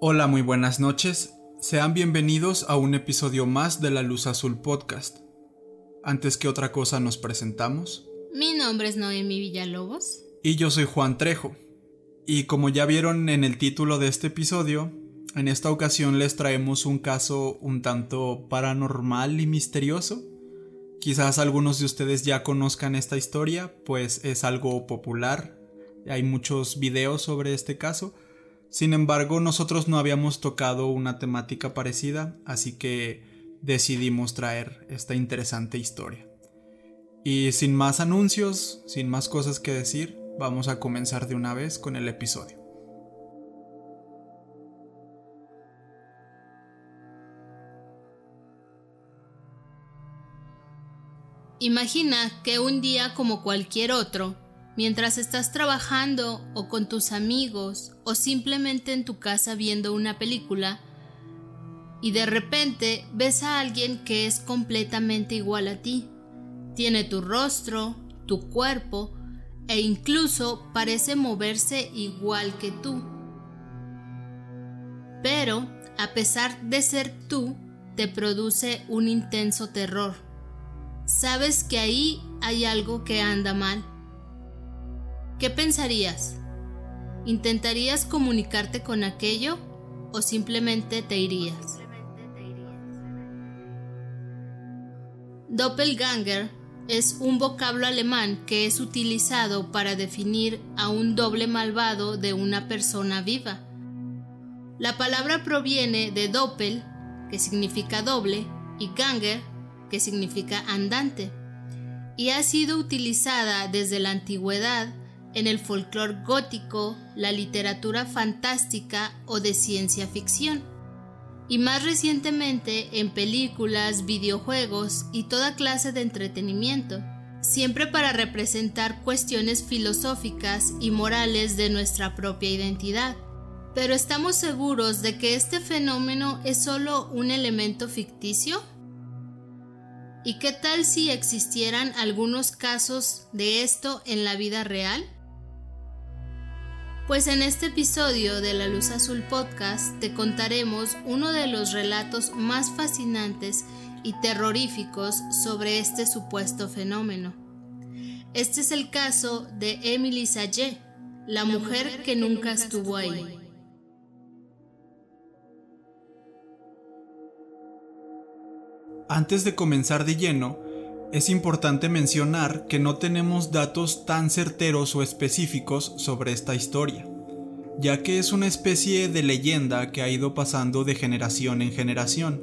Hola, muy buenas noches. Sean bienvenidos a un episodio más de La Luz Azul Podcast. Antes que otra cosa nos presentamos. Mi nombre es Noemi Villalobos. Y yo soy Juan Trejo. Y como ya vieron en el título de este episodio, en esta ocasión les traemos un caso un tanto paranormal y misterioso. Quizás algunos de ustedes ya conozcan esta historia, pues es algo popular. Hay muchos videos sobre este caso. Sin embargo, nosotros no habíamos tocado una temática parecida, así que decidimos traer esta interesante historia. Y sin más anuncios, sin más cosas que decir, vamos a comenzar de una vez con el episodio. Imagina que un día como cualquier otro, mientras estás trabajando o con tus amigos o simplemente en tu casa viendo una película, y de repente ves a alguien que es completamente igual a ti. Tiene tu rostro, tu cuerpo e incluso parece moverse igual que tú. Pero, a pesar de ser tú, te produce un intenso terror. Sabes que ahí hay algo que anda mal. ¿Qué pensarías? ¿Intentarías comunicarte con aquello o simplemente te irías? Doppelganger es un vocablo alemán que es utilizado para definir a un doble malvado de una persona viva. La palabra proviene de doppel, que significa doble, y ganger, que significa andante, y ha sido utilizada desde la antigüedad en el folclore gótico, la literatura fantástica o de ciencia ficción y más recientemente en películas, videojuegos y toda clase de entretenimiento, siempre para representar cuestiones filosóficas y morales de nuestra propia identidad. Pero ¿estamos seguros de que este fenómeno es solo un elemento ficticio? ¿Y qué tal si existieran algunos casos de esto en la vida real? Pues en este episodio de La Luz Azul Podcast te contaremos uno de los relatos más fascinantes y terroríficos sobre este supuesto fenómeno. Este es el caso de Emily Sallé, la, mujer, que, nunca estuvo ahí. Antes de comenzar de lleno, es importante mencionar que no tenemos datos tan certeros o específicos sobre esta historia, ya que es una especie de leyenda que ha ido pasando de generación en generación,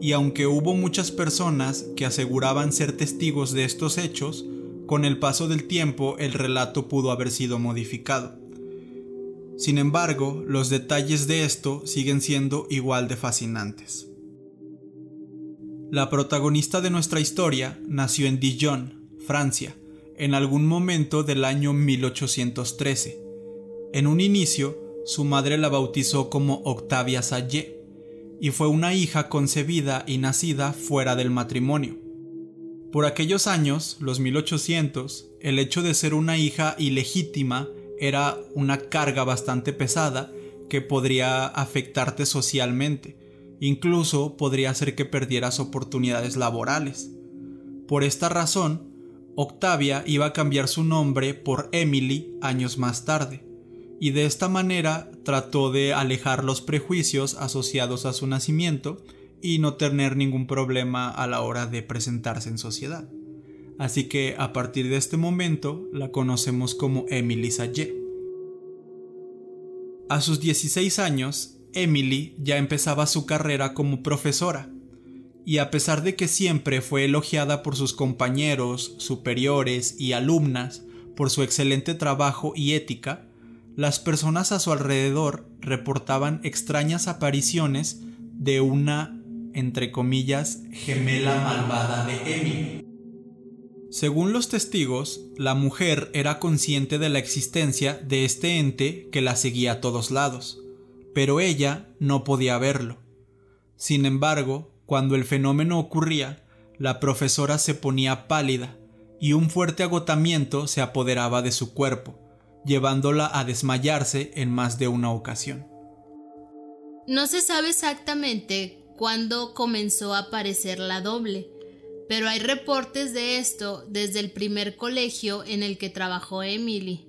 y aunque hubo muchas personas que aseguraban ser testigos de estos hechos, con el paso del tiempo el relato pudo haber sido modificado. Sin embargo, los detalles de esto siguen siendo igual de fascinantes. La protagonista de nuestra historia nació en Dijon, Francia, en algún momento del año 1813. En un inicio, su madre la bautizó como Octavia Sallé, y fue una hija concebida y nacida fuera del matrimonio. Por aquellos años, los 1800, el hecho de ser una hija ilegítima era una carga bastante pesada que podría afectarte socialmente, Incluso podría hacer que perdieras oportunidades laborales. Por esta razón, Octavia iba a cambiar su nombre por Emily años más tarde, y de esta manera trató de alejar los prejuicios asociados a su nacimiento y no tener ningún problema a la hora de presentarse en sociedad. Así que a partir de este momento la conocemos como Emily Sallé. A sus 16 años, Emily ya empezaba su carrera como profesora, y a pesar de que siempre fue elogiada por sus compañeros, superiores y alumnas por su excelente trabajo y ética, las personas a su alrededor reportaban extrañas apariciones de una, entre comillas, gemela malvada de Emily. Según los testigos, la mujer era consciente de la existencia de este ente que la seguía a todos lados pero ella no podía verlo. Sin embargo, cuando el fenómeno ocurría, la profesora se ponía pálida y un fuerte agotamiento se apoderaba de su cuerpo, llevándola a desmayarse en más de una ocasión. No se sabe exactamente cuándo comenzó a aparecer la doble, pero hay reportes de esto desde el primer colegio en el que trabajó Emily.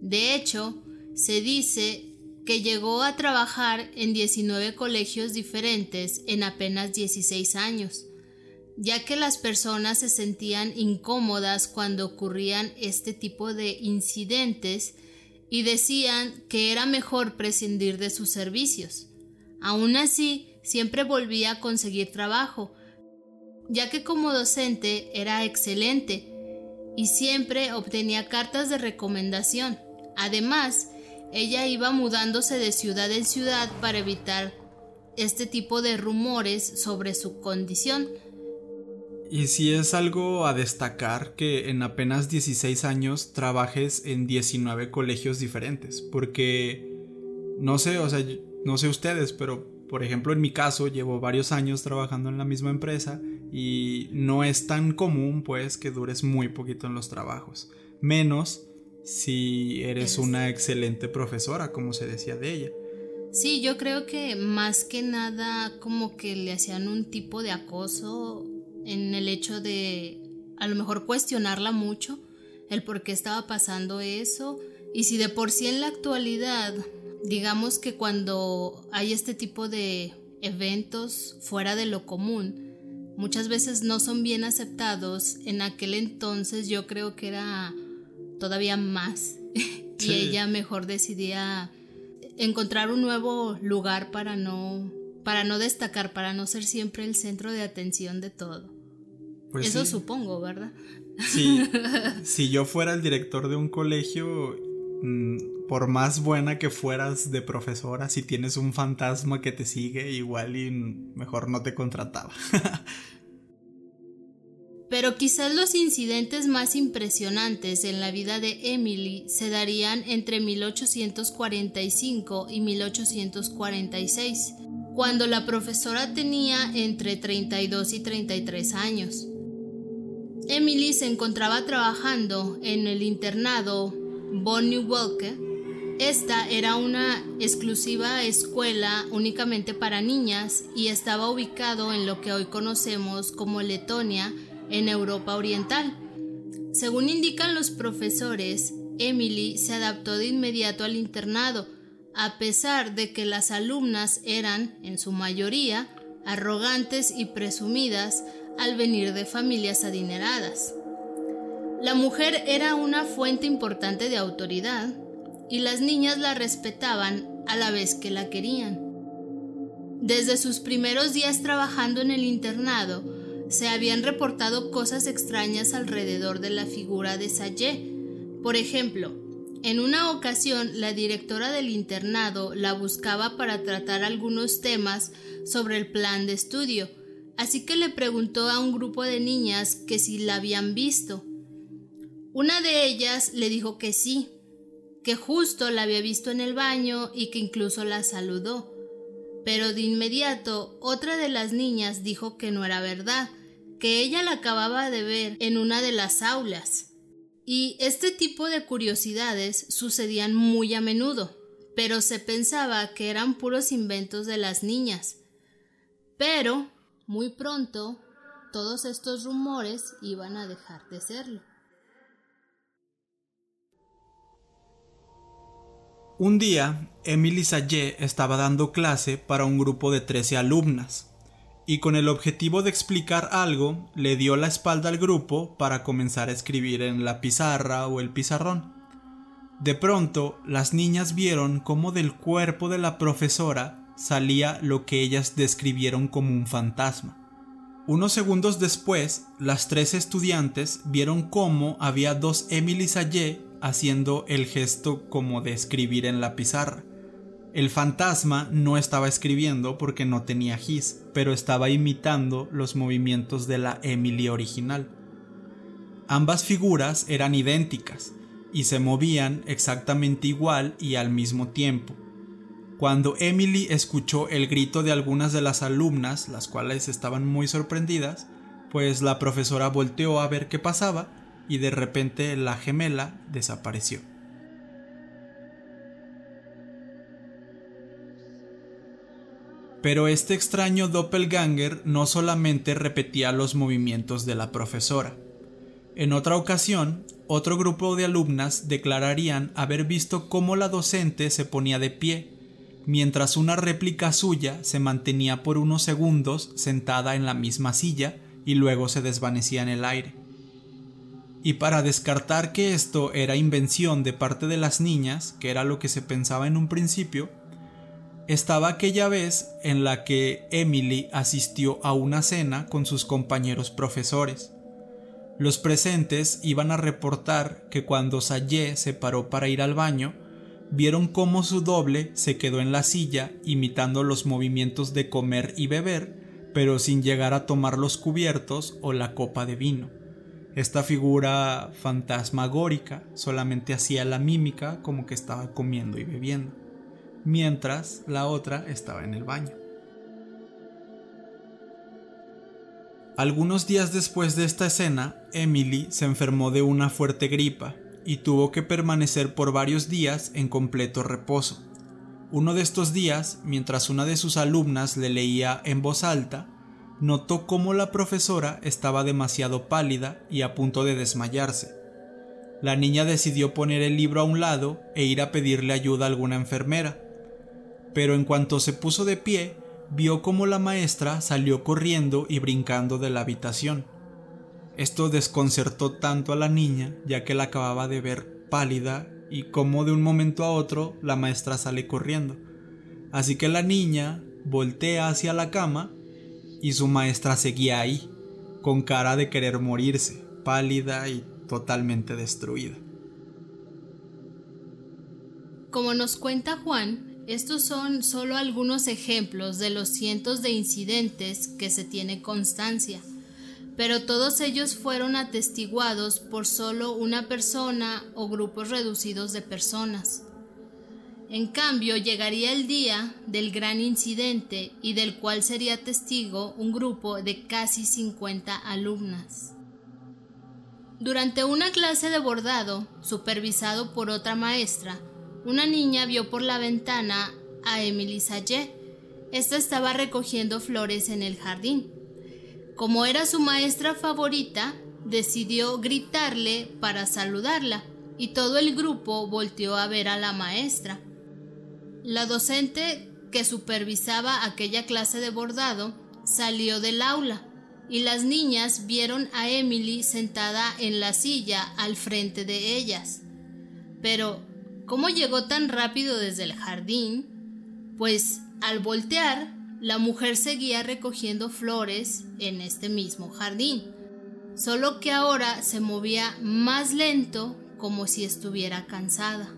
De hecho, se dice que llegó a trabajar en 19 colegios diferentes en apenas 16 años, ya que las personas se sentían incómodas cuando ocurrían este tipo de incidentes y decían que era mejor prescindir de sus servicios. Aún así, siempre volvía a conseguir trabajo, ya que como docente era excelente y siempre obtenía cartas de recomendación. Además, ella iba mudándose de ciudad en ciudad para evitar este tipo de rumores sobre su condición. Y si es algo a destacar que en apenas 16 años trabajes en 19 colegios diferentes, porque no sé, o sea, no sé ustedes, pero por ejemplo en mi caso llevo varios años trabajando en la misma empresa y no es tan común pues que dures muy poquito en los trabajos, menos si eres una excelente profesora, como se decía de ella. Sí, yo creo que más que nada como que le hacían un tipo de acoso en el hecho de a lo mejor cuestionarla mucho, el por qué estaba pasando eso, y si de por sí en la actualidad, digamos que cuando hay este tipo de eventos fuera de lo común, muchas veces no son bien aceptados, en aquel entonces yo creo que era todavía más. y ella mejor decidía encontrar un nuevo lugar para no para no destacar, para no ser siempre el centro de atención de todo. Pues Eso supongo, ¿verdad? Sí. si yo fuera el director de un colegio, mm, por más buena que fueras de profesora, si tienes un fantasma que te sigue, igual y mejor no te contrataba. Pero quizás los incidentes más impresionantes en la vida de Emily se darían entre 1845 y 1846, cuando la profesora tenía entre 32 y 33 años. Emily se encontraba trabajando en el internado Bonnie Walker. Esta era una exclusiva escuela únicamente para niñas y estaba ubicado en lo que hoy conocemos como Letonia, en Europa Oriental. Según indican los profesores, Emily se adaptó de inmediato al internado, a pesar de que las alumnas eran, en su mayoría, arrogantes y presumidas al venir de familias adineradas. La mujer era una fuente importante de autoridad y las niñas la respetaban a la vez que la querían. Desde sus primeros días trabajando en el internado, se habían reportado cosas extrañas alrededor de la figura de Sayé. Por ejemplo, en una ocasión la directora del internado la buscaba para tratar algunos temas sobre el plan de estudio, así que le preguntó a un grupo de niñas que si la habían visto. Una de ellas le dijo que sí, que justo la había visto en el baño y que incluso la saludó. Pero de inmediato otra de las niñas dijo que no era verdad, que ella la acababa de ver en una de las aulas. Y este tipo de curiosidades sucedían muy a menudo, pero se pensaba que eran puros inventos de las niñas. Pero, muy pronto, todos estos rumores iban a dejar de serlo. Un día, Emily Sayé estaba dando clase para un grupo de 13 alumnas y con el objetivo de explicar algo le dio la espalda al grupo para comenzar a escribir en la pizarra o el pizarrón. De pronto, las niñas vieron cómo del cuerpo de la profesora salía lo que ellas describieron como un fantasma. Unos segundos después, las tres estudiantes vieron cómo había dos Emily Sayé haciendo el gesto como de escribir en la pizarra. El fantasma no estaba escribiendo porque no tenía gis, pero estaba imitando los movimientos de la Emily original. Ambas figuras eran idénticas y se movían exactamente igual y al mismo tiempo. Cuando Emily escuchó el grito de algunas de las alumnas, las cuales estaban muy sorprendidas, pues la profesora volteó a ver qué pasaba y de repente la gemela desapareció. Pero este extraño doppelganger no solamente repetía los movimientos de la profesora. En otra ocasión, otro grupo de alumnas declararían haber visto cómo la docente se ponía de pie, mientras una réplica suya se mantenía por unos segundos sentada en la misma silla y luego se desvanecía en el aire. Y para descartar que esto era invención de parte de las niñas, que era lo que se pensaba en un principio, estaba aquella vez en la que Emily asistió a una cena con sus compañeros profesores. Los presentes iban a reportar que cuando Sayé se paró para ir al baño, vieron cómo su doble se quedó en la silla imitando los movimientos de comer y beber, pero sin llegar a tomar los cubiertos o la copa de vino. Esta figura fantasmagórica solamente hacía la mímica como que estaba comiendo y bebiendo mientras la otra estaba en el baño. Algunos días después de esta escena, Emily se enfermó de una fuerte gripa y tuvo que permanecer por varios días en completo reposo. Uno de estos días, mientras una de sus alumnas le leía en voz alta, notó cómo la profesora estaba demasiado pálida y a punto de desmayarse. La niña decidió poner el libro a un lado e ir a pedirle ayuda a alguna enfermera, pero en cuanto se puso de pie, vio como la maestra salió corriendo y brincando de la habitación. Esto desconcertó tanto a la niña, ya que la acababa de ver pálida y como de un momento a otro la maestra sale corriendo. Así que la niña voltea hacia la cama y su maestra seguía ahí, con cara de querer morirse, pálida y totalmente destruida. Como nos cuenta Juan, estos son solo algunos ejemplos de los cientos de incidentes que se tiene constancia, pero todos ellos fueron atestiguados por solo una persona o grupos reducidos de personas. En cambio, llegaría el día del gran incidente y del cual sería testigo un grupo de casi 50 alumnas. Durante una clase de bordado, supervisado por otra maestra, una niña vio por la ventana a Emily Sayé. Esta estaba recogiendo flores en el jardín. Como era su maestra favorita, decidió gritarle para saludarla y todo el grupo volteó a ver a la maestra. La docente que supervisaba aquella clase de bordado salió del aula y las niñas vieron a Emily sentada en la silla al frente de ellas. Pero ¿Cómo llegó tan rápido desde el jardín? Pues al voltear, la mujer seguía recogiendo flores en este mismo jardín, solo que ahora se movía más lento como si estuviera cansada.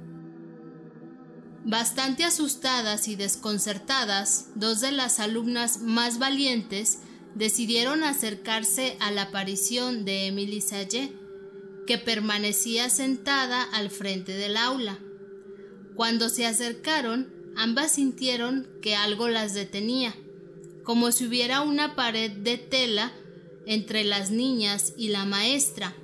Bastante asustadas y desconcertadas, dos de las alumnas más valientes decidieron acercarse a la aparición de Emily Sayé, que permanecía sentada al frente del aula. Cuando se acercaron, ambas sintieron que algo las detenía, como si hubiera una pared de tela entre las niñas y la maestra.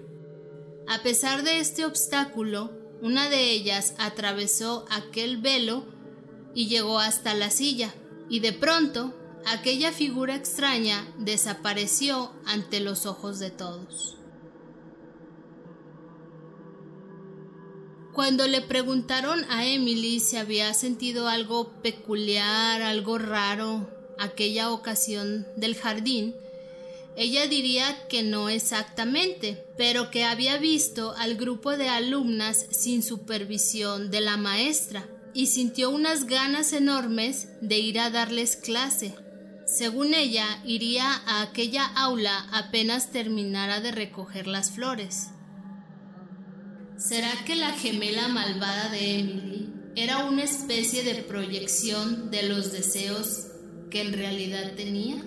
A pesar de este obstáculo, una de ellas atravesó aquel velo y llegó hasta la silla, y de pronto aquella figura extraña desapareció ante los ojos de todos. Cuando le preguntaron a Emily si había sentido algo peculiar, algo raro, aquella ocasión del jardín, ella diría que no exactamente, pero que había visto al grupo de alumnas sin supervisión de la maestra y sintió unas ganas enormes de ir a darles clase. Según ella, iría a aquella aula apenas terminara de recoger las flores. ¿Será que la gemela malvada de Emily era una especie de proyección de los deseos que en realidad tenía?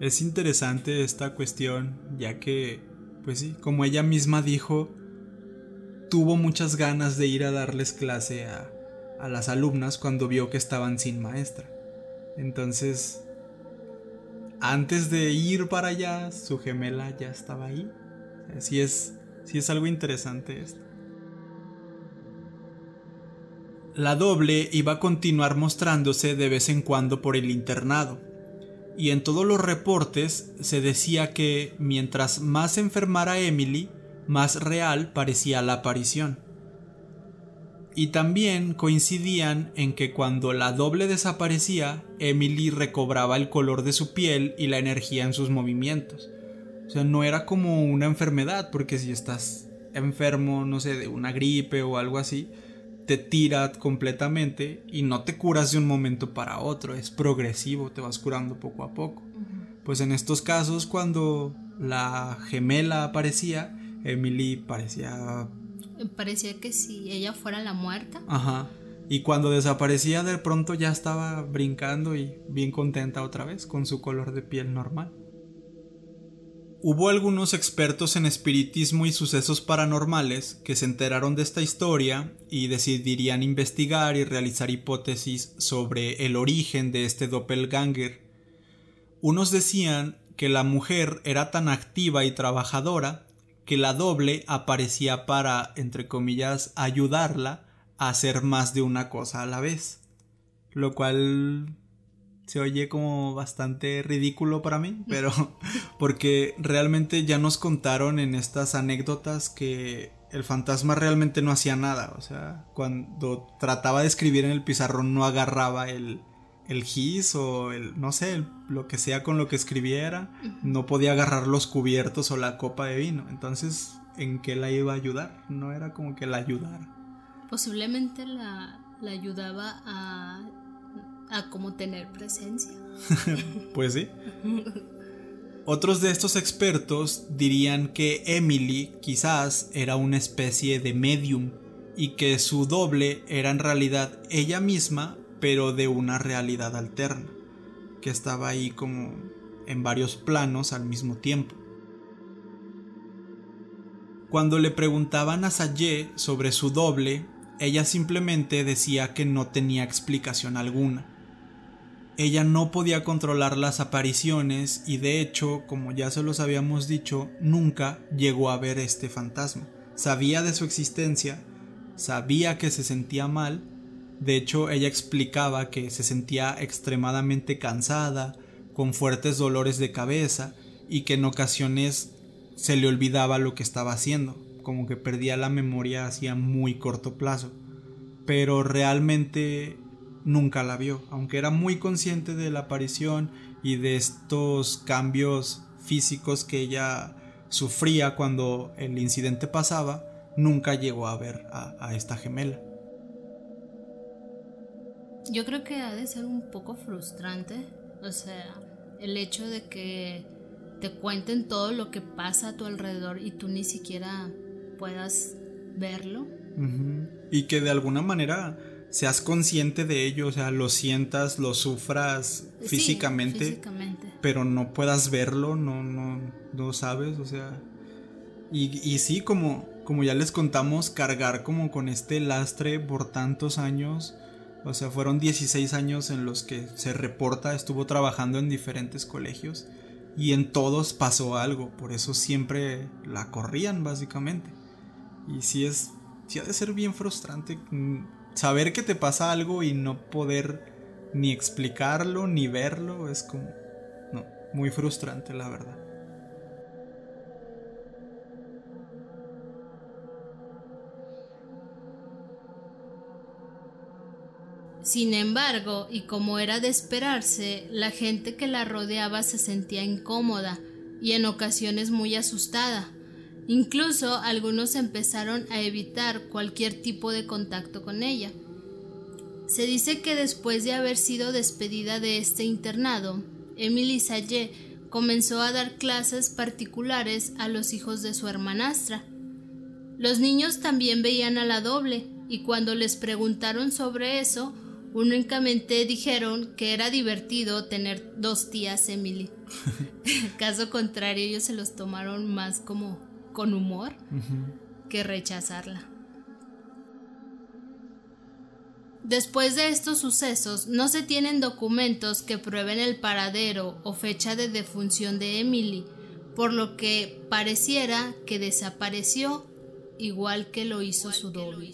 Es interesante esta cuestión, ya que, pues sí, como ella misma dijo, tuvo muchas ganas de ir a darles clase a, las alumnas cuando vio que estaban sin maestra. Entonces, antes de ir para allá, su gemela ya estaba ahí Sí es, es algo interesante esto. La doble iba a continuar mostrándose de vez en cuando por el internado, y en todos los reportes se decía que mientras más enfermara Emily, más real parecía la aparición. Y también coincidían en que cuando la doble desaparecía, Emily recobraba el color de su piel y la energía en sus movimientos. O sea, no era como una enfermedad, porque si estás enfermo, no sé, de una gripe o algo así, te tira completamente y no te curas de un momento para otro, es progresivo, te vas curando poco a poco. Pues en estos casos, cuando la gemela aparecía, Emily parecía... Parecía que si ella fuera la muerta. Ajá. Y cuando desaparecía de pronto ya estaba brincando y bien contenta otra vez con su color de piel normal. Hubo algunos expertos en espiritismo y sucesos paranormales que se enteraron de esta historia y decidirían investigar y realizar hipótesis sobre el origen de este doppelganger. Unos decían que la mujer era tan activa y trabajadora que la doble aparecía para, entre comillas, ayudarla a hacer más de una cosa a la vez. Lo cual se oye como bastante ridículo para mí, pero porque realmente ya nos contaron en estas anécdotas que el fantasma realmente no hacía nada, o sea, cuando trataba de escribir en el pizarrón no agarraba el, el gis o el, no sé, lo que sea con lo que escribiera, no podía agarrar los cubiertos o la copa de vino, entonces, ¿en qué la iba a ayudar? No era como que la ayudara. Posiblemente la, la ayudaba a a cómo tener presencia. pues sí. Otros de estos expertos dirían que Emily quizás era una especie de medium y que su doble era en realidad ella misma, pero de una realidad alterna, que estaba ahí como en varios planos al mismo tiempo. Cuando le preguntaban a Sayé sobre su doble, ella simplemente decía que no tenía explicación alguna ella no podía controlar las apariciones y de hecho, como ya se los habíamos dicho, nunca llegó a ver este fantasma. Sabía de su existencia, sabía que se sentía mal, de hecho ella explicaba que se sentía extremadamente cansada, con fuertes dolores de cabeza y que en ocasiones se le olvidaba lo que estaba haciendo, como que perdía la memoria hacía muy corto plazo. Pero realmente nunca la vio, aunque era muy consciente de la aparición y de estos cambios físicos que ella sufría cuando el incidente pasaba, nunca llegó a ver a, esta gemela. Yo creo que ha de ser un poco frustrante, o sea, el hecho de que te cuenten todo lo que pasa a tu alrededor y tú ni siquiera puedas verlo. Y que de alguna manera seas consciente de ello, o sea, lo sientas, lo sufras físicamente, pero no puedas verlo, no, no, no sabes, o sea, y, y sí, como, como ya les contamos, cargar como con este lastre por tantos años, o sea, fueron 16 años en los que se reporta, estuvo trabajando en diferentes colegios y en todos pasó algo, por eso siempre la corrían básicamente. Y sí es, sí ha de ser bien frustrante mm, saber que te pasa algo y no poder ni explicarlo ni verlo es como no, muy frustrante la verdad. Sin embargo, y como era de esperarse, la gente que la rodeaba se sentía incómoda y en ocasiones muy asustada. Incluso algunos empezaron a evitar cualquier tipo de contacto con ella. Se dice que después de haber sido despedida de este internado, Emily Sayé comenzó a dar clases particulares a los hijos de su hermanastra. Los niños también veían a la doble, y cuando les preguntaron sobre eso, únicamente dijeron que era divertido tener dos tías Emily. Caso contrario, ellos se los tomaron más como con humor que rechazarla. Después de estos sucesos, no se tienen documentos que prueben el paradero o fecha de defunción de Emily, por lo que pareciera que desapareció igual que lo hizo su doble.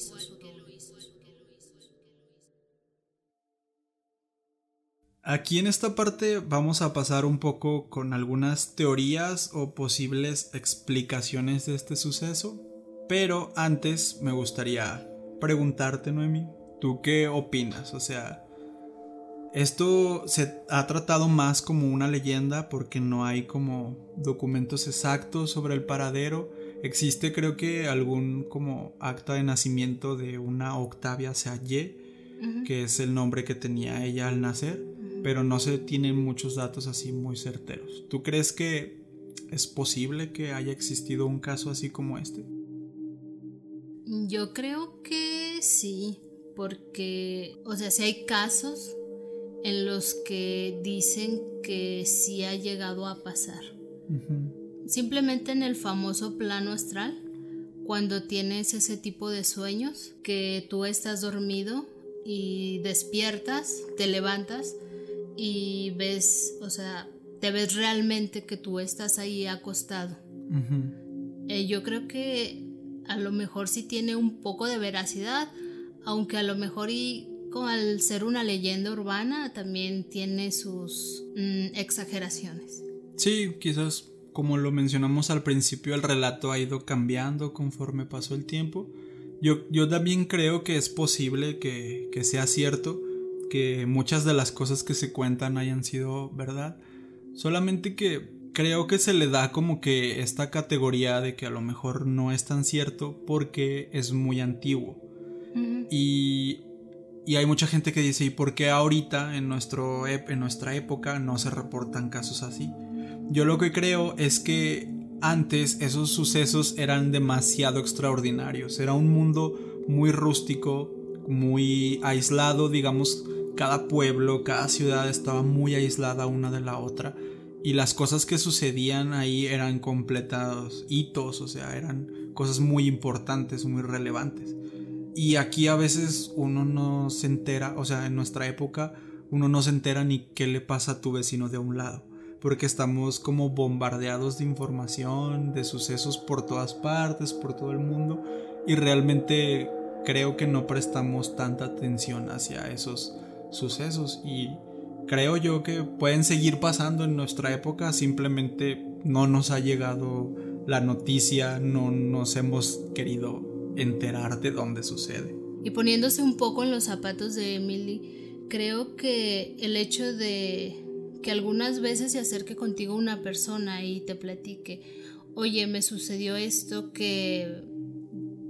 Aquí en esta parte vamos a pasar un poco con algunas teorías o posibles explicaciones de este suceso, pero antes me gustaría preguntarte, Noemi, ¿tú qué opinas? O sea, esto se ha tratado más como una leyenda porque no hay como documentos exactos sobre el paradero. Existe creo que algún como acta de nacimiento de una Octavia Sayé, que es el nombre que tenía ella al nacer, pero no se tienen muchos datos así muy certeros. ¿Tú crees que es posible que haya existido un caso así como este? Yo creo que sí, porque, o sea, si hay casos en los que dicen que sí ha llegado a pasar. Simplemente en el famoso plano astral, cuando tienes ese tipo de sueños, que tú estás dormido y despiertas, te levantas y ves, o sea, te ves realmente que tú estás ahí acostado. Eh, yo creo que a lo mejor sí tiene un poco de veracidad, aunque a lo mejor y al ser una leyenda urbana también tiene sus mm, exageraciones. Sí, quizás como lo mencionamos al principio, el relato ha ido cambiando conforme pasó el tiempo. Yo, yo también creo que es posible que, que sea cierto, que muchas de las cosas que se cuentan hayan sido verdad. Solamente que creo que se le da como que esta categoría de que a lo mejor no es tan cierto porque es muy antiguo. Y, y, hay mucha gente que dice, ¿y por qué ahorita en, nuestro, en nuestra época no se reportan casos así? Yo lo que creo es que antes esos sucesos eran demasiado extraordinarios. Era un mundo muy rústico, muy aislado, digamos, cada pueblo, cada ciudad estaba muy aislada una de la otra y las cosas que sucedían ahí eran completados hitos, o sea, eran cosas muy importantes, muy relevantes. Y aquí a veces uno no se entera, o sea, en nuestra época uno no se entera ni qué le pasa a tu vecino de un lado, porque estamos como bombardeados de información, de sucesos por todas partes, por todo el mundo, y realmente creo que no prestamos tanta atención hacia esos sucesos y creo yo que pueden seguir pasando en nuestra época, simplemente no nos ha llegado la noticia, no nos hemos querido enterar de dónde sucede. Y poniéndose un poco en los zapatos de Emily, creo que el hecho de que algunas veces se acerque contigo una persona y te platique, oye, me sucedió esto que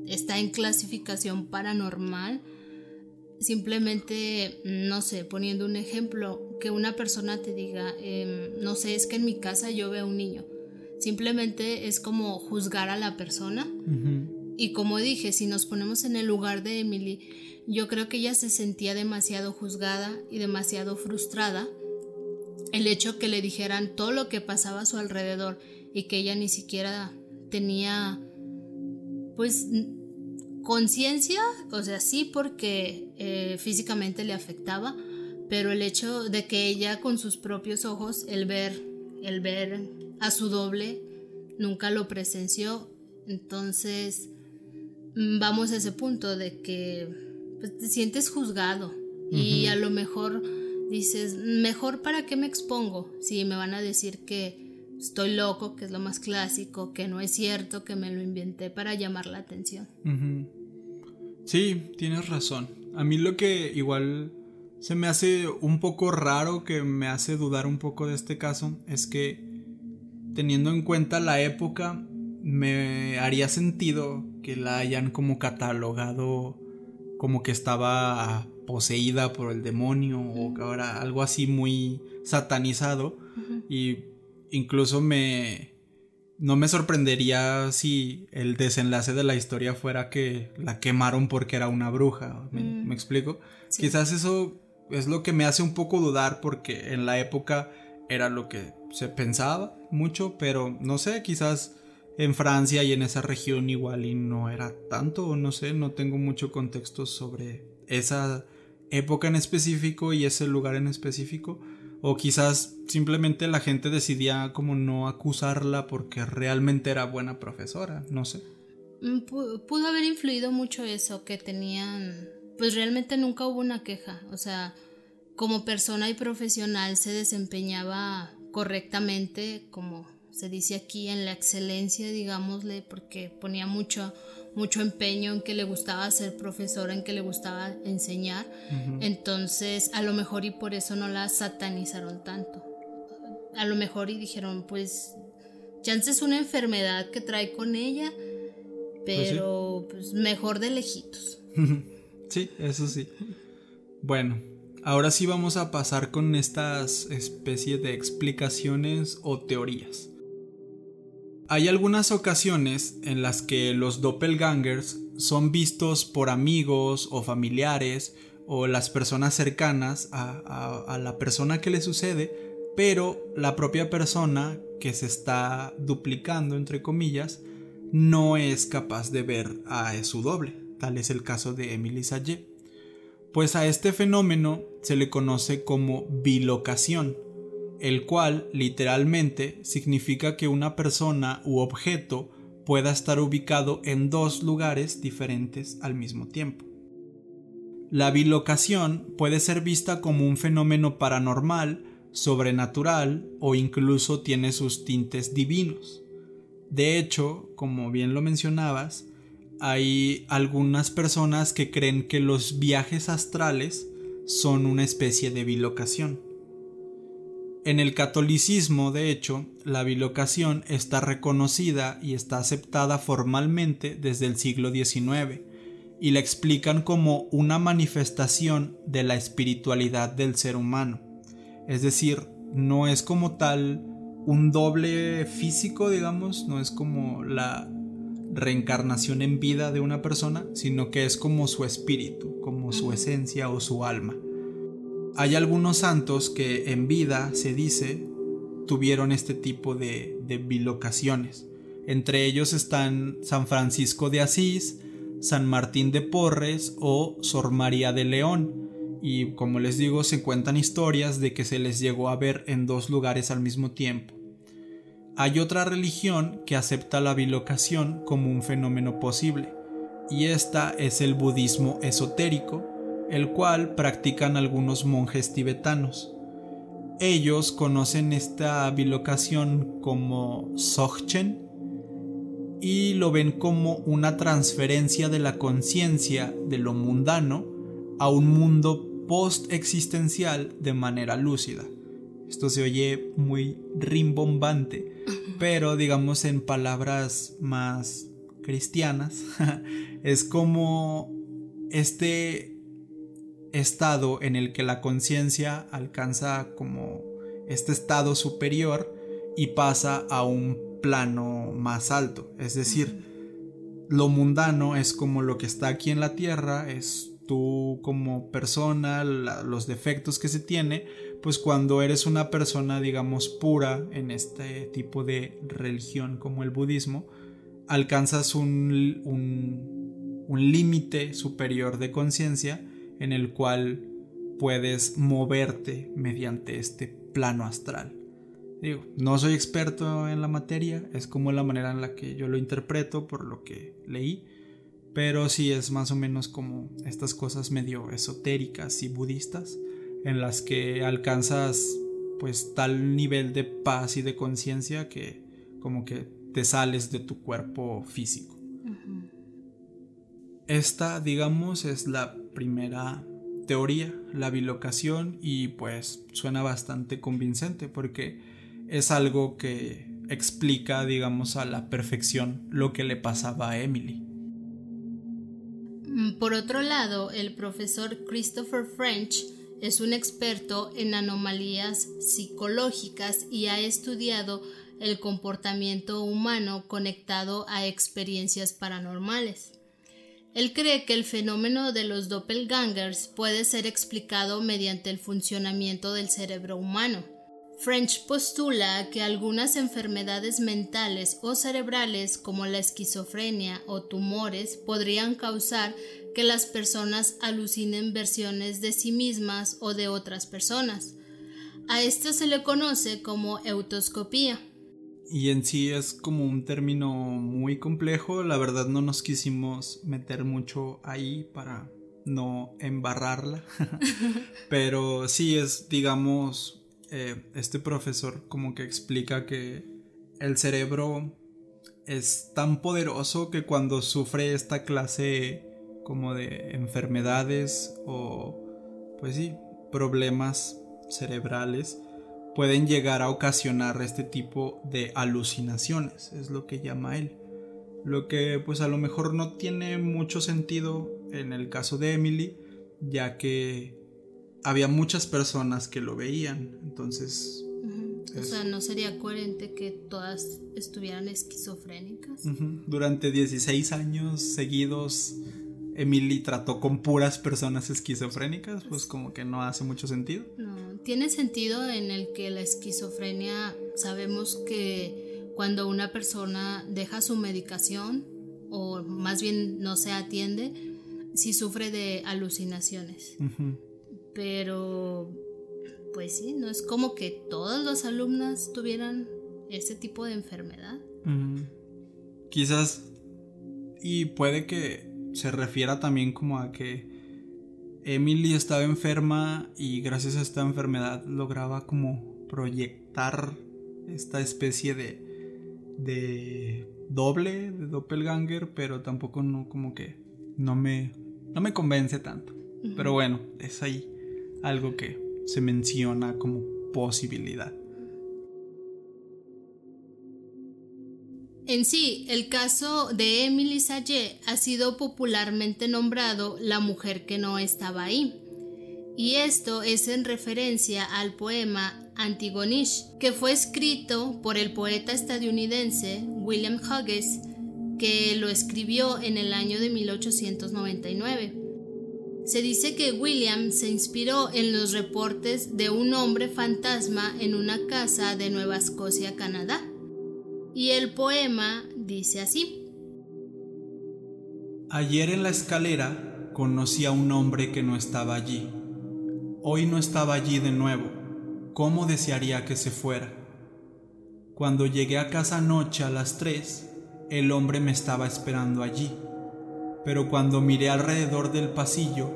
está en clasificación paranormal, simplemente, no sé, poniendo un ejemplo, que una persona te diga, em, no sé, es que en mi casa yo veo a un niño. Simplemente es como juzgar a la persona. Y como dije, si nos ponemos en el lugar de Emily, yo creo que ella se sentía demasiado juzgada y demasiado frustrada. El hecho que le dijeran todo lo que pasaba a su alrededor y que ella ni siquiera tenía, pues, conciencia, o sea, sí porque eh, físicamente le afectaba, pero el hecho de que ella con sus propios ojos, el ver, el ver a su doble, nunca lo presenció, entonces mm, vamos a ese punto de que pues, te sientes juzgado y a lo mejor dices, mejor para qué me expongo si me van a decir que estoy loco, que es lo más clásico, que no es cierto, que me lo inventé para llamar la atención. Sí, tienes razón. A mí lo que igual se me hace un poco raro, que me hace dudar un poco de este caso, es que teniendo en cuenta la época, me haría sentido que la hayan como catalogado como que estaba poseída por el demonio o que ahora algo así muy satanizado y incluso me no me sorprendería si el desenlace de la historia fuera que la quemaron porque era una bruja. ¿Me, mm. explico? Quizás eso es lo que me hace un poco dudar porque en la época era lo que se pensaba mucho, pero no sé, quizás en Francia y en esa región igual y no era tanto, o no sé, no tengo mucho contexto sobre esa época en específico y ese lugar en específico. O quizás simplemente la gente decidía como no acusarla porque realmente era buena profesora, no sé. Mm, pudo haber influido mucho eso, que tenían, pues realmente nunca hubo una queja, o sea, como persona y profesional se desempeñaba correctamente, como se dice aquí, en la excelencia, digámosle, porque ponía mucho, mucho empeño en que le gustaba ser profesora, en que le gustaba enseñar. Entonces, a lo mejor y por eso no la satanizaron tanto. A lo mejor y dijeron, pues, chance es una enfermedad que trae con ella, pues pero pues, mejor de lejitos. sí, eso sí. Bueno, ahora sí vamos a pasar con estas especies de explicaciones o teorías. Hay algunas ocasiones en las que los doppelgangers son vistos por amigos o familiares o las personas cercanas a, la persona que le sucede, pero la propia persona que se está duplicando, entre comillas, no es capaz de ver a su doble. Tal es el caso de Emily Sage. Pues a este fenómeno se le conoce como bilocación el cual literalmente significa que una persona u objeto pueda estar ubicado en dos lugares diferentes al mismo tiempo. La bilocación puede ser vista como un fenómeno paranormal, sobrenatural o incluso tiene sus tintes divinos. De hecho, como bien lo mencionabas, hay algunas personas que creen que los viajes astrales son una especie de bilocación. En el catolicismo, de hecho, la bilocación está reconocida y está aceptada formalmente desde el siglo XIX, y la explican como una manifestación de la espiritualidad del ser humano. Es decir, no es como tal un doble físico, digamos, no es como la reencarnación en vida de una persona, sino que es como su espíritu, como su esencia o su alma. Hay algunos santos que en vida, se dice, tuvieron este tipo de, bilocaciones. Entre ellos están San Francisco de Asís, San Martín de Porres o Sor María de León. Y como les digo, se cuentan historias de que se les llegó a ver en dos lugares al mismo tiempo. Hay otra religión que acepta la bilocación como un fenómeno posible, y esta es el budismo esotérico, el cual practican algunos monjes tibetanos. Ellos conocen esta bilocación como Sogchen y lo ven como una transferencia de la conciencia de lo mundano a un mundo post-existencial de manera lúcida. Esto se oye muy rimbombante, pero digamos en palabras más cristianas, es como este estado en el que la conciencia alcanza como este estado superior y pasa a un plano más alto. Es decir, lo mundano es como lo que está aquí en la tierra, es tú como persona, los defectos que se tiene, pues cuando eres una persona, digamos, pura en este tipo de religión como el budismo, alcanzas un, un, límite superior de conciencia en el cual puedes moverte mediante este plano astral. Digo, no soy experto en la materia, es como la manera en la que yo lo interpreto por lo que leí, pero sí es más o menos como estas cosas medio esotéricas y budistas en las que alcanzas pues tal nivel de paz y de conciencia que como que te sales de tu cuerpo físico. Esta, digamos, es la primera teoría, la bilocación, y pues suena bastante convincente porque es algo que explica, digamos, a la perfección lo que le pasaba a Emily. Mm, por otro lado, el profesor Christopher French es un experto en anomalías psicológicas y ha estudiado el comportamiento humano conectado a experiencias paranormales. Él cree que el fenómeno de los doppelgangers puede ser explicado mediante el funcionamiento del cerebro humano. French postula que algunas enfermedades mentales o cerebrales como la esquizofrenia o tumores podrían causar que las personas alucinen versiones de sí mismas o de otras personas. A esto se le conoce como eutoscopía y en sí es como un término muy complejo. La verdad no nos quisimos meter mucho ahí para no embarrarla. Pero sí es, digamos, eh, este profesor como que explica que el cerebro es tan poderoso que cuando sufre esta clase como de enfermedades o pues sí, problemas cerebrales pueden llegar a ocasionar este tipo de alucinaciones, es lo que llama él. Lo que pues a lo mejor no tiene mucho sentido en el caso de Emily, ya que había muchas personas que lo veían, entonces o sea, no sería coherente que todas estuvieran esquizofrénicas. Durante 16 años seguidos, Emily trató con puras personas esquizofrénicas, pues como que no hace mucho sentido. No, tiene sentido en el que la esquizofrenia sabemos que cuando una persona deja su medicación o más bien no se atiende, sí sufre de alucinaciones. Pero pues sí, no es como que todas las alumnas tuvieran ese tipo de enfermedad. Quizás, y puede que se refiera también como a que Emily estaba enferma y gracias a esta enfermedad lograba como proyectar esta especie de, de doble, de doppelganger, pero tampoco no como que no me, no me convence tanto. Pero bueno, es ahí algo que se menciona como posibilidad. En sí, el caso de Emily Sage ha sido popularmente nombrado la mujer que no estaba ahí. Y esto es en referencia al poema Antigonish, que fue escrito por el poeta estadounidense William Hughes, que lo escribió en el año de 1899. Se dice que William se inspiró en los reportes de un hombre fantasma en una casa de Nueva Escocia, Canadá. Y el poema dice así. Ayer en la escalera conocí a un hombre que no estaba allí. Hoy no estaba allí de nuevo. ¿Cómo desearía que se fuera? Cuando llegué a casa anoche a las tres, el hombre me estaba esperando allí pero cuando miré alrededor del pasillo,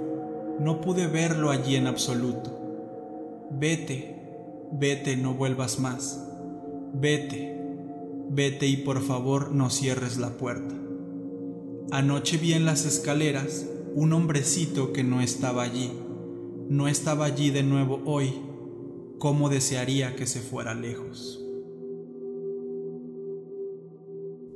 no pude verlo allí en absoluto. Vete, vete, no vuelvas más. Vete, vete y por favor no cierres la puerta. Anoche vi en las escaleras un hombrecito que no estaba allí. No estaba allí de nuevo hoy. ¿Cómo desearía que se fuera lejos?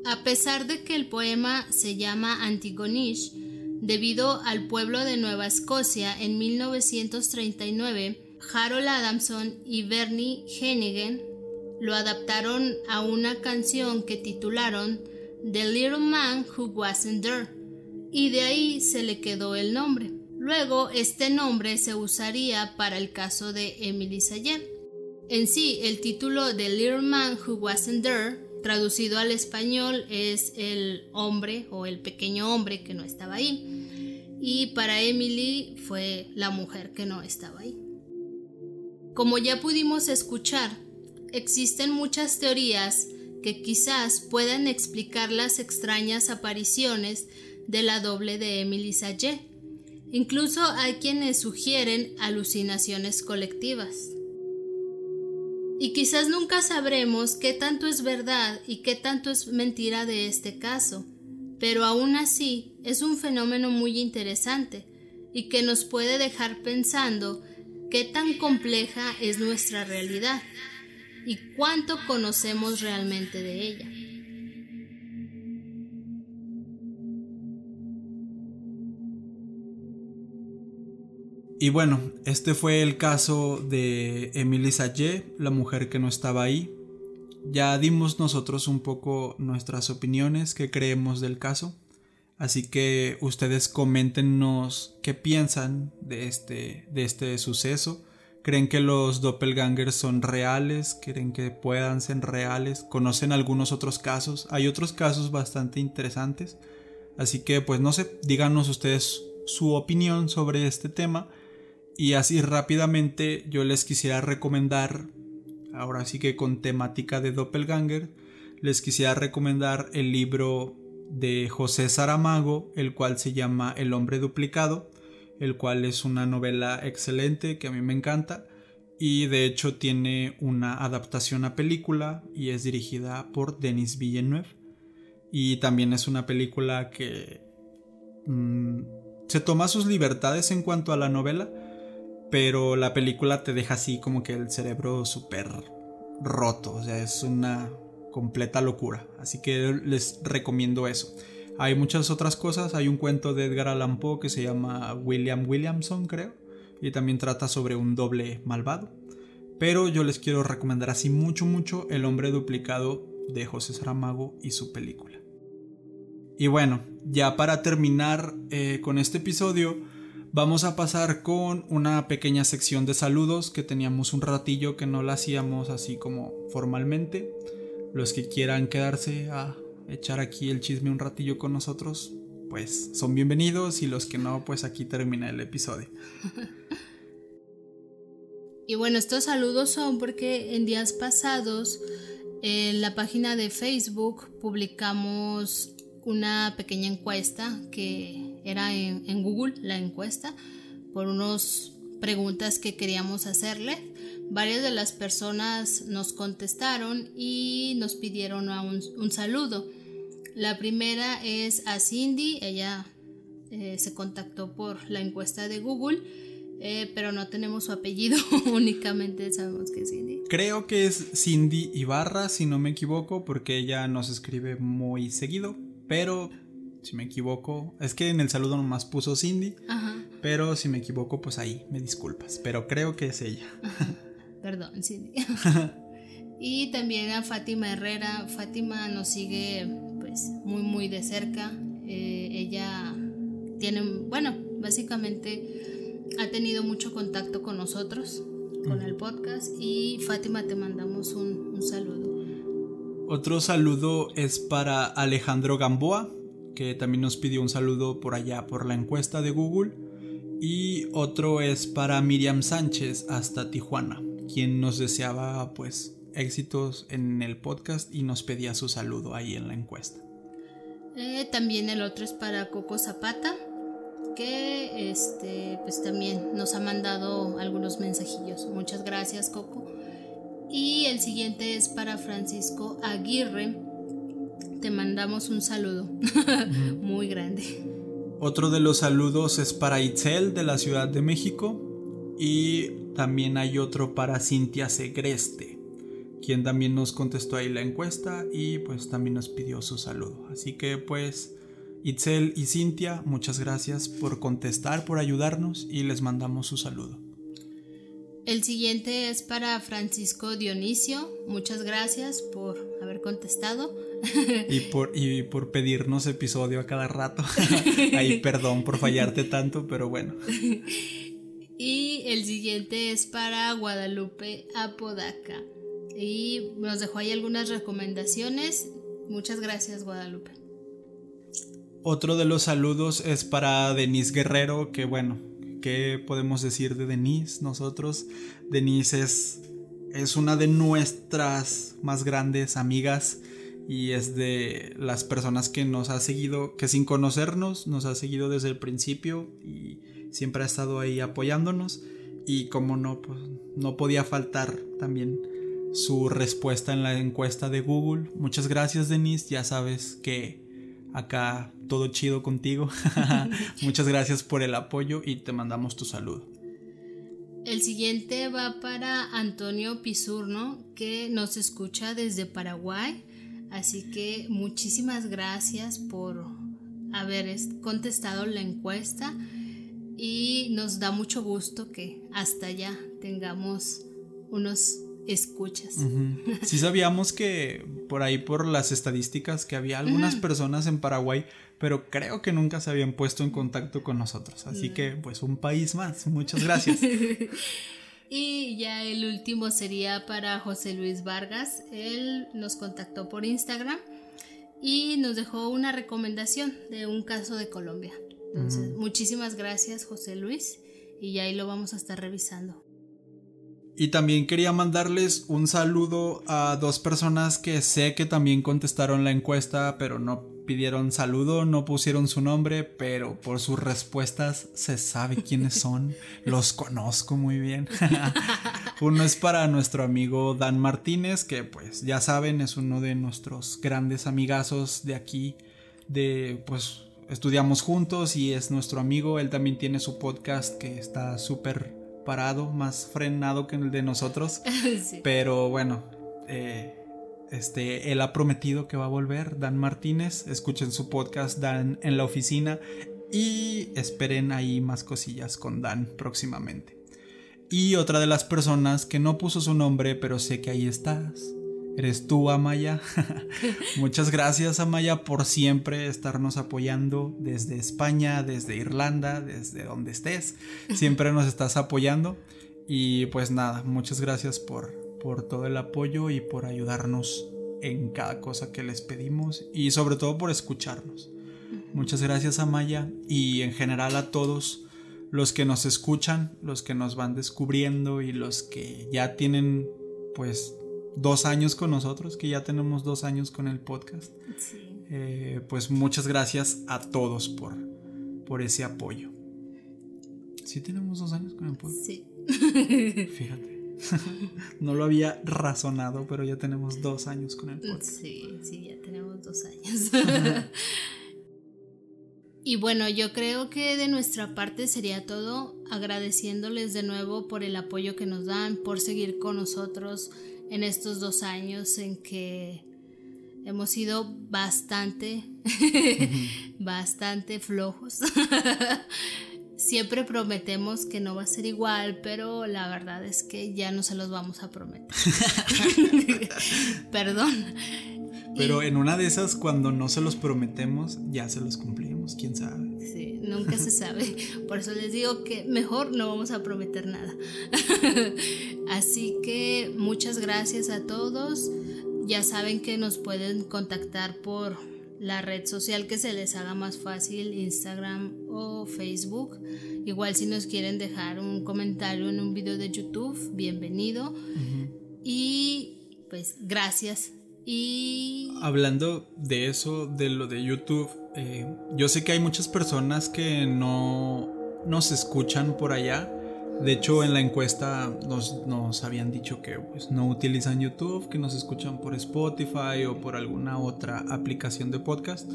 A pesar de que el poema se llama Antigonish, debido al pueblo de Nueva Escocia en 1939, Harold Adamson y Bernie Hennigan lo adaptaron a una canción que titularon The Little Man Who Wasn't There, y de ahí se le quedó el nombre. Luego este nombre se usaría para el caso de Emily Sayer. En sí, el título The Little Man Who Wasn't There traducido al español es el hombre o el pequeño hombre que no estaba ahí. Y para Emily fue la mujer que no estaba ahí. Como ya pudimos escuchar, existen muchas teorías que quizás puedan explicar las extrañas apariciones de la doble de Emily Sage. Incluso hay quienes sugieren alucinaciones colectivas. Y quizás nunca sabremos qué tanto es verdad y qué tanto es mentira de este caso, pero aún así es un fenómeno muy interesante y que nos puede dejar pensando qué tan compleja es nuestra realidad y cuánto conocemos realmente de ella. Y bueno, este fue el caso de Emily Sage, la mujer que no estaba ahí. Ya dimos nosotros un poco nuestras opiniones, qué creemos del caso. Así que ustedes coméntenos qué piensan de este, de este suceso. ¿Creen que los doppelgangers son reales? ¿Creen que puedan ser reales? ¿Conocen algunos otros casos? Hay otros casos bastante interesantes. Así que pues no sé, díganos ustedes su opinión sobre este tema y así rápidamente yo les quisiera recomendar, ahora sí que con temática de Doppelganger, les quisiera recomendar el libro de José Saramago, el cual se llama El hombre duplicado. El cual es una novela excelente que a mí me encanta y de hecho tiene una adaptación a película y es dirigida por Denis Villeneuve y también es una película que mm, se toma sus libertades en cuanto a la novela pero la película te deja así como que el cerebro súper roto, o sea, es una completa locura, así que les recomiendo eso. Hay muchas otras cosas, hay un cuento de Edgar Allan Poe que se llama William Williamson, creo, y también trata sobre un doble malvado. Pero yo les quiero recomendar así mucho, mucho El hombre duplicado de José Saramago y su película. Y bueno, ya para terminar eh, con este episodio, vamos a pasar con una pequeña sección de saludos que teníamos un ratillo que no la hacíamos así como formalmente. Los que quieran quedarse a echar aquí el chisme un ratillo con nosotros, pues son bienvenidos y los que no, pues aquí termina el episodio. Y bueno, estos saludos son porque en días pasados en la página de Facebook publicamos una pequeña encuesta que era en, Google, la encuesta, por unas preguntas que queríamos hacerle. Varias de las personas nos contestaron y nos pidieron un, un saludo. La primera es a Cindy, ella eh, se contactó por la encuesta de Google, eh, pero no tenemos su apellido, únicamente sabemos que es Cindy. Creo que es Cindy Ibarra, si no me equivoco, porque ella nos escribe muy seguido, pero si me equivoco, es que en el saludo nomás puso Cindy, pero si me equivoco, pues ahí me disculpas, pero creo que es ella. Perdón, Cindy. y también a Fátima Herrera, Fátima nos sigue pues muy muy de cerca. Eh, ella tiene, bueno, básicamente ha tenido mucho contacto con nosotros, con el podcast y Fátima te mandamos un, un saludo. Otro saludo es para Alejandro Gamboa, que también nos pidió un saludo por allá por la encuesta de Google. Y otro es para Miriam Sánchez hasta Tijuana, quien nos deseaba pues éxitos en el podcast y nos pedía su saludo ahí en la encuesta. Eh, también el otro es para Coco Zapata, que este, pues también nos ha mandado algunos mensajillos. Muchas gracias, Coco. Y el siguiente es para Francisco Aguirre. Te mandamos un saludo muy grande. Otro de los saludos es para Itzel de la Ciudad de México. Y también hay otro para Cintia Segreste quien también nos contestó ahí la encuesta y pues también nos pidió su saludo. Así que pues Itzel y Cintia, muchas gracias por contestar, por ayudarnos y les mandamos su saludo. El siguiente es para Francisco Dionisio. Muchas gracias por haber contestado. Y por, y por pedirnos episodio a cada rato. Ahí perdón por fallarte tanto, pero bueno. Y el siguiente es para Guadalupe Apodaca. Y nos dejó ahí algunas recomendaciones. Muchas gracias, Guadalupe. Otro de los saludos es para Denise Guerrero, que bueno, ¿qué podemos decir de Denise? Nosotros, Denise es, es una de nuestras más grandes amigas y es de las personas que nos ha seguido, que sin conocernos nos ha seguido desde el principio y siempre ha estado ahí apoyándonos y como no, pues no podía faltar también su respuesta en la encuesta de Google. Muchas gracias Denise, ya sabes que acá todo chido contigo. Muchas gracias por el apoyo y te mandamos tu saludo. El siguiente va para Antonio Pisurno, que nos escucha desde Paraguay. Así que muchísimas gracias por haber contestado la encuesta y nos da mucho gusto que hasta allá tengamos unos escuchas. Sí sabíamos que por ahí por las estadísticas que había algunas personas en Paraguay, pero creo que nunca se habían puesto en contacto con nosotros. Así que pues un país más. Muchas gracias. y ya el último sería para José Luis Vargas. Él nos contactó por Instagram y nos dejó una recomendación de un caso de Colombia. Entonces, muchísimas gracias José Luis y ahí lo vamos a estar revisando. Y también quería mandarles un saludo a dos personas que sé que también contestaron la encuesta, pero no pidieron saludo, no pusieron su nombre, pero por sus respuestas se sabe quiénes son. Los conozco muy bien. uno es para nuestro amigo Dan Martínez, que pues ya saben, es uno de nuestros grandes amigazos de aquí, de pues estudiamos juntos y es nuestro amigo. Él también tiene su podcast que está súper parado, más frenado que el de nosotros. Pero bueno, eh, este, él ha prometido que va a volver, Dan Martínez. Escuchen su podcast, Dan en la oficina. Y esperen ahí más cosillas con Dan próximamente. Y otra de las personas que no puso su nombre, pero sé que ahí estás. Eres tú, Amaya. Muchas gracias, Amaya, por siempre estarnos apoyando desde España, desde Irlanda, desde donde estés. Siempre nos estás apoyando. Y pues nada, muchas gracias por, por todo el apoyo y por ayudarnos en cada cosa que les pedimos y sobre todo por escucharnos. Muchas gracias Amaya y en general a todos los que nos escuchan, los que nos van descubriendo y los que ya tienen pues dos años con nosotros, que ya tenemos dos años con el podcast. Eh, pues muchas gracias a todos por, por ese apoyo. ¿Sí tenemos dos años con el podcast? Sí. Fíjate. no lo había razonado, pero ya tenemos dos años con el podcast. Sí, sí, ya tenemos dos años. y bueno, yo creo que de nuestra parte sería todo, agradeciéndoles de nuevo por el apoyo que nos dan, por seguir con nosotros en estos dos años en que hemos sido bastante, bastante flojos. Siempre prometemos que no va a ser igual, pero la verdad es que ya no se los vamos a prometer. Perdón. Pero en una de esas, cuando no se los prometemos, ya se los cumplimos, quién sabe. Sí, nunca se sabe. Por eso les digo que mejor no vamos a prometer nada. Así que muchas gracias a todos. Ya saben que nos pueden contactar por la red social que se les haga más fácil, Instagram o Facebook. Igual si nos quieren dejar un comentario en un video de YouTube, bienvenido. Y pues gracias. Y... Hablando de eso, de lo de YouTube, eh, yo sé que hay muchas personas que no nos escuchan por allá de hecho, en la encuesta nos, habían dicho que pues, no utilizan YouTube, que nos escuchan por Spotify o por alguna otra aplicación de podcast.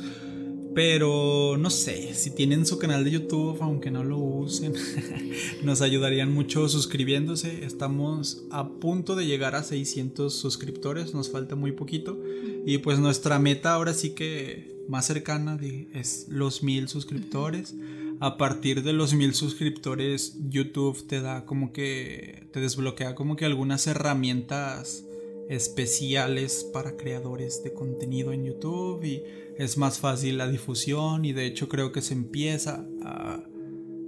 Pero no sé, si tienen su canal de YouTube, aunque no lo usen, nos ayudarían mucho suscribiéndose. Estamos a punto de llegar a 600 suscriptores, nos falta muy poquito. Y pues nuestra meta ahora sí que más cercana es los mil suscriptores a partir de los mil suscriptores, YouTube te da como que, te desbloquea como que algunas herramientas especiales para creadores de contenido en YouTube y es más fácil la difusión y de hecho creo que se empieza a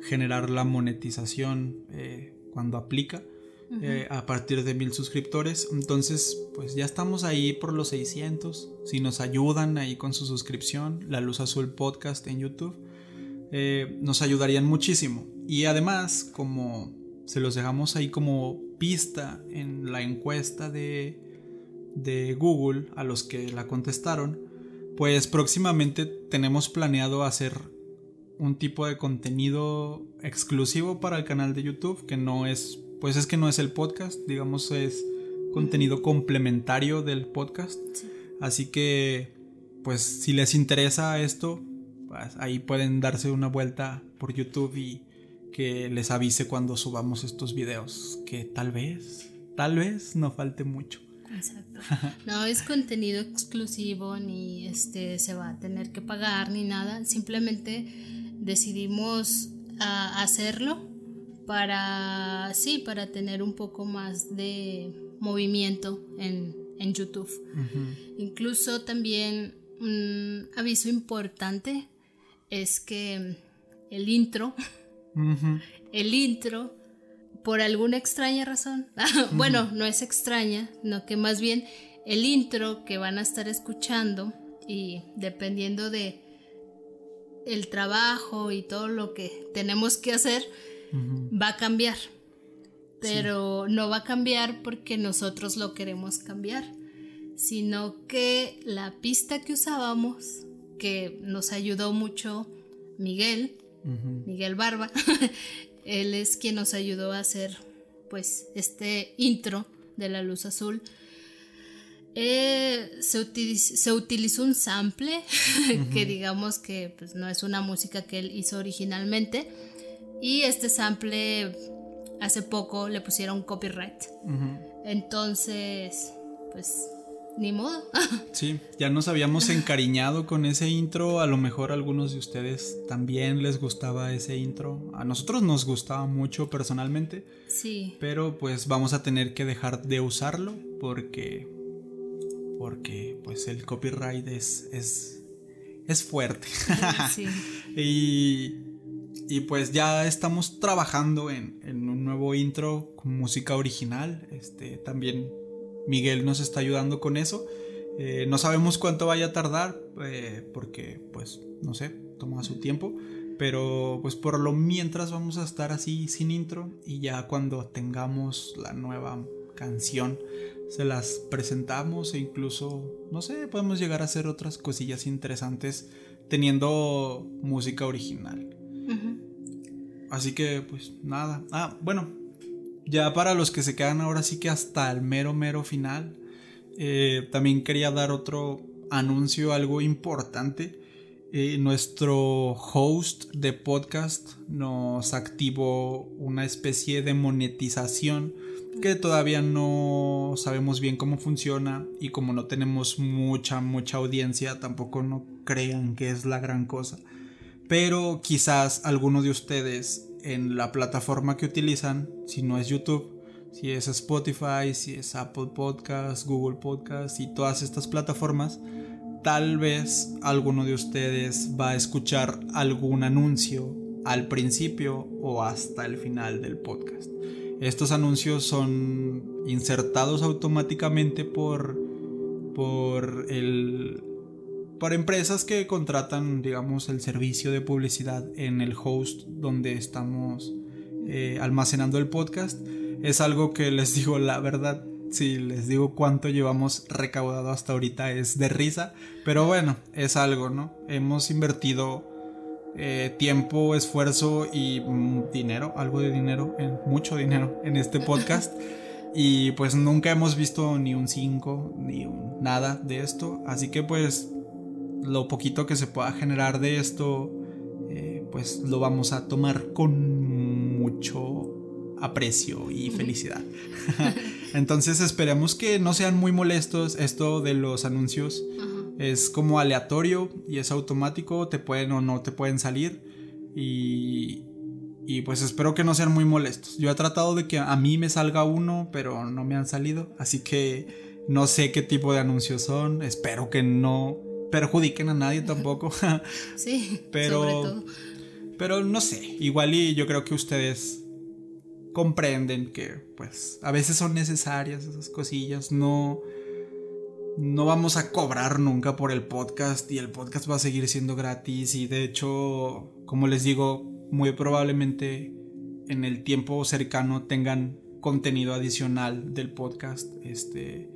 generar la monetización eh, cuando aplica eh, a partir de mil suscriptores. Entonces pues ya estamos ahí por los 600 si nos ayudan ahí con su suscripción la luz azul podcast en YouTube eh, nos ayudarían muchísimo. Y además, como se los dejamos ahí como pista en la encuesta de, de Google a los que la contestaron, pues próximamente tenemos planeado hacer un tipo de contenido exclusivo para el canal de YouTube que no es, pues es que no es el podcast, digamos es contenido complementario del podcast. Así que, pues si les interesa esto, pues, ahí pueden darse una vuelta por YouTube y que les avise cuando subamos estos videos, que tal vez, tal vez no falte mucho. Exacto. No es contenido exclusivo ni este se va a tener que pagar ni nada, simplemente decidimos ah, hacerlo para sí, para tener un poco más de movimiento en, YouTube. Incluso también un aviso importante es que el intro, el intro, por alguna extraña razón, bueno, no es extraña, no que más bien el intro que van a estar escuchando y dependiendo de el trabajo y todo lo que tenemos que hacer, va a cambiar. Pero no va a cambiar porque nosotros lo queremos cambiar, sino que la pista que usábamos que nos ayudó mucho Miguel, Miguel Barba. Él es quien nos ayudó a hacer pues este intro de la luz azul. Eh, se, utilizó un sample que digamos que pues, no es una música que él hizo originalmente y este sample hace poco le pusieron copyright. Entonces, pues ni modo. sí, ya nos habíamos encariñado con ese intro. A lo mejor a algunos de ustedes también les gustaba ese intro. A nosotros nos gustaba mucho personalmente. Sí. Pero pues vamos a tener que dejar de usarlo porque. Porque pues el copyright es. es, es fuerte. sí. y. Y pues ya estamos trabajando en, en un nuevo intro con música original. Este también Miguel nos está ayudando con eso. Eh, no sabemos cuánto vaya a tardar eh, porque pues no sé, toma su tiempo. Pero pues por lo mientras vamos a estar así sin intro y ya cuando tengamos la nueva canción se las presentamos e incluso, no sé, podemos llegar a hacer otras cosillas interesantes teniendo música original. Así que pues nada. Ah, bueno, ya para los que se quedan ahora sí que hasta el mero, mero final, eh, también quería dar otro anuncio, algo importante. Eh, nuestro host de podcast nos activó una especie de monetización que todavía no sabemos bien cómo funciona y como no tenemos mucha, mucha audiencia, tampoco no crean que es la gran cosa. Pero quizás alguno de ustedes en la plataforma que utilizan, si no es YouTube, si es Spotify, si es Apple Podcasts, Google Podcasts y todas estas plataformas, tal vez alguno de ustedes va a escuchar algún anuncio al principio o hasta el final del podcast. Estos anuncios son insertados automáticamente por, por el para empresas que contratan, digamos, el servicio de publicidad en el host donde estamos eh, almacenando el podcast. Es algo que les digo la verdad, si les digo cuánto llevamos recaudado hasta ahorita es de risa, pero bueno, es algo, ¿no? Hemos invertido eh, tiempo, esfuerzo y mm, dinero, algo de dinero, en, mucho dinero en este podcast. Y pues nunca hemos visto ni un 5, ni un nada de esto. Así que pues lo poquito que se pueda generar de esto, eh, pues lo vamos a tomar con mucho aprecio y felicidad. Entonces esperemos que no sean muy molestos. Esto de los anuncios es como aleatorio y es automático, te pueden o no te pueden salir. Y, y pues espero que no sean muy molestos. Yo he tratado de que a mí me salga uno, pero no me han salido. Así que no sé qué tipo de anuncios son. Espero que no perjudiquen a nadie tampoco. sí, pero, sobre todo. Pero no sé, igual y yo creo que ustedes comprenden que pues a veces son necesarias esas cosillas, no no vamos a cobrar nunca por el podcast y el podcast va a seguir siendo gratis y de hecho, como les digo, muy probablemente en el tiempo cercano tengan contenido adicional del podcast, este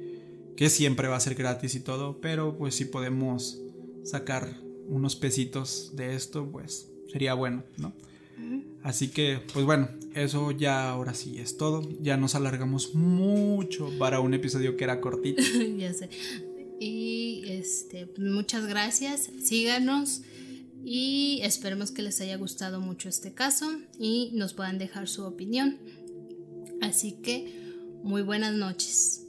que siempre va a ser gratis y todo, pero pues si podemos sacar unos pesitos de esto, pues sería bueno, ¿no? Así que, pues bueno, eso ya ahora sí es todo. Ya nos alargamos mucho para un episodio que era cortito. ya sé. Y este, muchas gracias. Síganos y esperemos que les haya gustado mucho este caso y nos puedan dejar su opinión. Así que, muy buenas noches.